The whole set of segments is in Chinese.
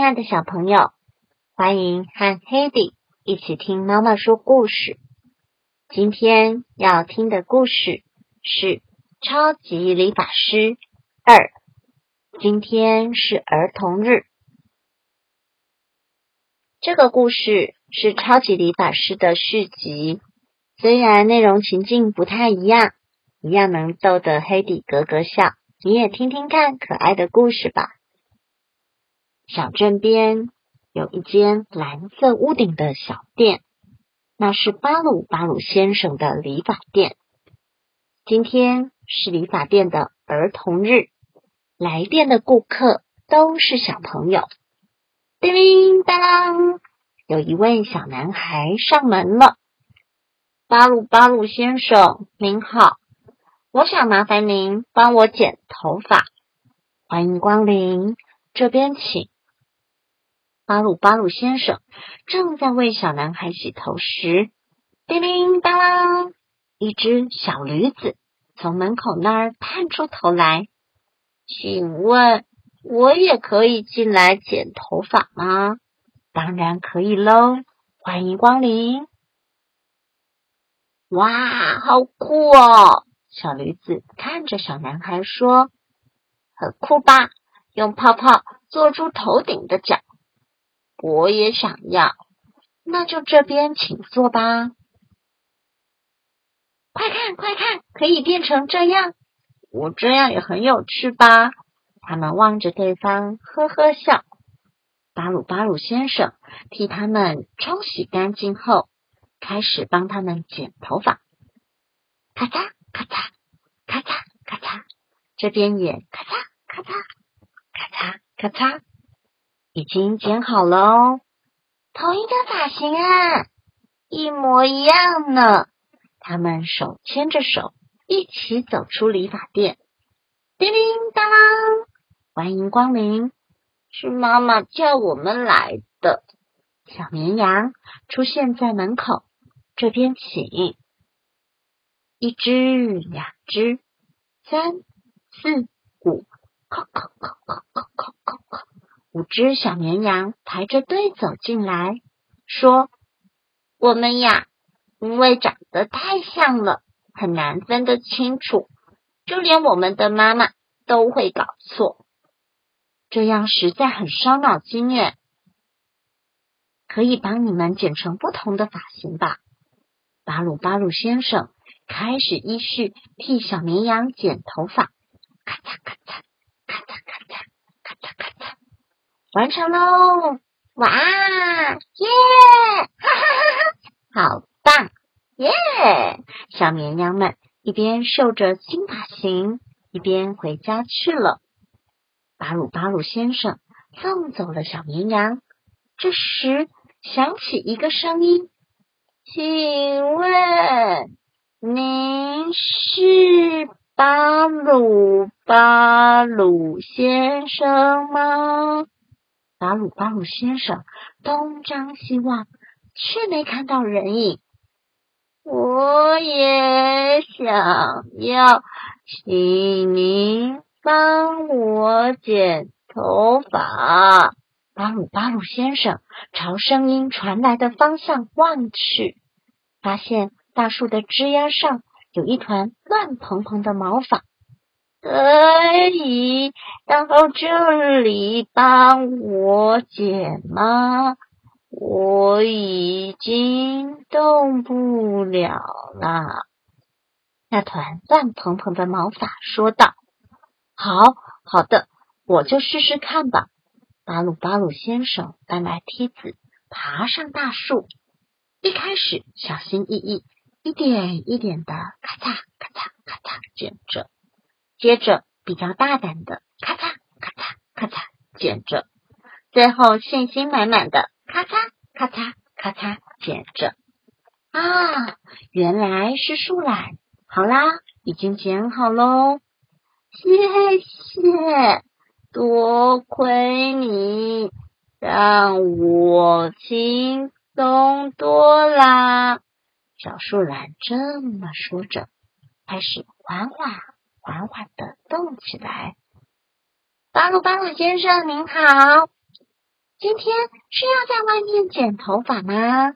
亲爱的小朋友，欢迎和 Hedy 一起听妈妈说故事。今天要听的故事是《超级理发师二》。今天是儿童日。这个故事是《超级理发师》的续集，虽然内容情境不太一样，一样能逗得 Hedy 咯咯笑。你也听听看可爱的故事吧。小镇边有一间蓝色屋顶的小店，那是巴鲁巴鲁先生的理发店。今天是理发店的儿童日，来店的顾客都是小朋友。叮铃当，有一位小男孩上门了。巴鲁巴鲁先生，您好，我想麻烦您帮我剪头发。欢迎光临，这边请。巴鲁巴鲁先生正在为小男孩洗头时，叮铃当啷，一只小驴子从门口那儿探出头来。请问，我也可以进来剪头发吗？当然可以喽，欢迎光临。哇，好酷哦！小驴子看着小男孩说：“很酷吧？用泡泡做出头顶的角。”我也想要，那就这边请坐吧。快看，快看，可以变成这样，我这样也很有趣吧？他们望着对方，呵呵笑。巴鲁巴鲁先生替他们冲洗干净后，开始帮他们剪头发。咔嚓咔嚓咔嚓咔嚓，这边也咔嚓咔嚓咔嚓咔嚓。已经剪好了哦，同一个发型啊，一模一样呢。他们手牵着手，一起走出理发店。叮叮当当，欢迎光临，是妈妈叫我们来的。小绵羊出现在门口，这边请。一只，两只，三，四，五，叩叩叩叩叩叩叩叩。五只小绵羊排着队走进来，说：“我们呀，因为长得太像了，很难分得清楚，就连我们的妈妈都会搞错，这样实在很伤脑筋耶。可以帮你们剪成不同的发型吧？”巴鲁巴鲁先生开始依序替小绵羊剪头发，咔嚓咔嚓。完成喽！哇，耶，哈哈哈哈，好棒，耶！小绵羊们一边受着新发型，一边回家去了。巴鲁巴鲁先生送走了小绵羊，这时响起一个声音：“请问您是巴鲁巴鲁先生吗？”巴鲁巴鲁先生东张西望，却没看到人影。我也想要，请您帮我剪头发。巴鲁巴鲁先生朝声音传来的方向望去，发现大树的枝丫上有一团乱蓬蓬的毛发。可以到这里帮我剪吗？我已经动不了了。那团乱蓬蓬的毛发说道：“好好的，我就试试看吧。”巴鲁巴鲁先生搬来梯子，爬上大树。一开始小心翼翼，一点一点的咔嚓咔嚓咔嚓剪着。接着，比较大胆的咔嚓咔嚓咔嚓剪着，最后信心满满的咔嚓咔嚓咔嚓剪着。啊，原来是树懒！好啦，已经剪好喽，谢谢，多亏你，让我轻松多啦。小树懒这么说着，开始缓缓。缓缓的动起来。巴鲁巴鲁先生您好，今天是要在外面剪头发吗？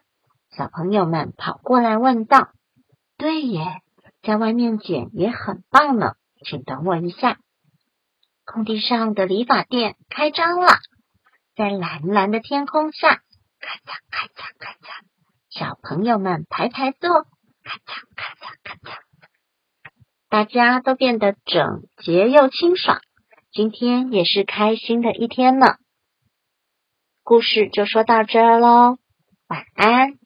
小朋友们跑过来问道。对耶，在外面剪也很棒呢。请等我一下。空地上的理发店开张了，在蓝蓝的天空下，咔嚓咔嚓咔嚓，小朋友们排排坐，咔嚓咔嚓咔，大家都变得整洁又清爽。今天也是开心的一天呢。故事就说到这儿喽，晚安。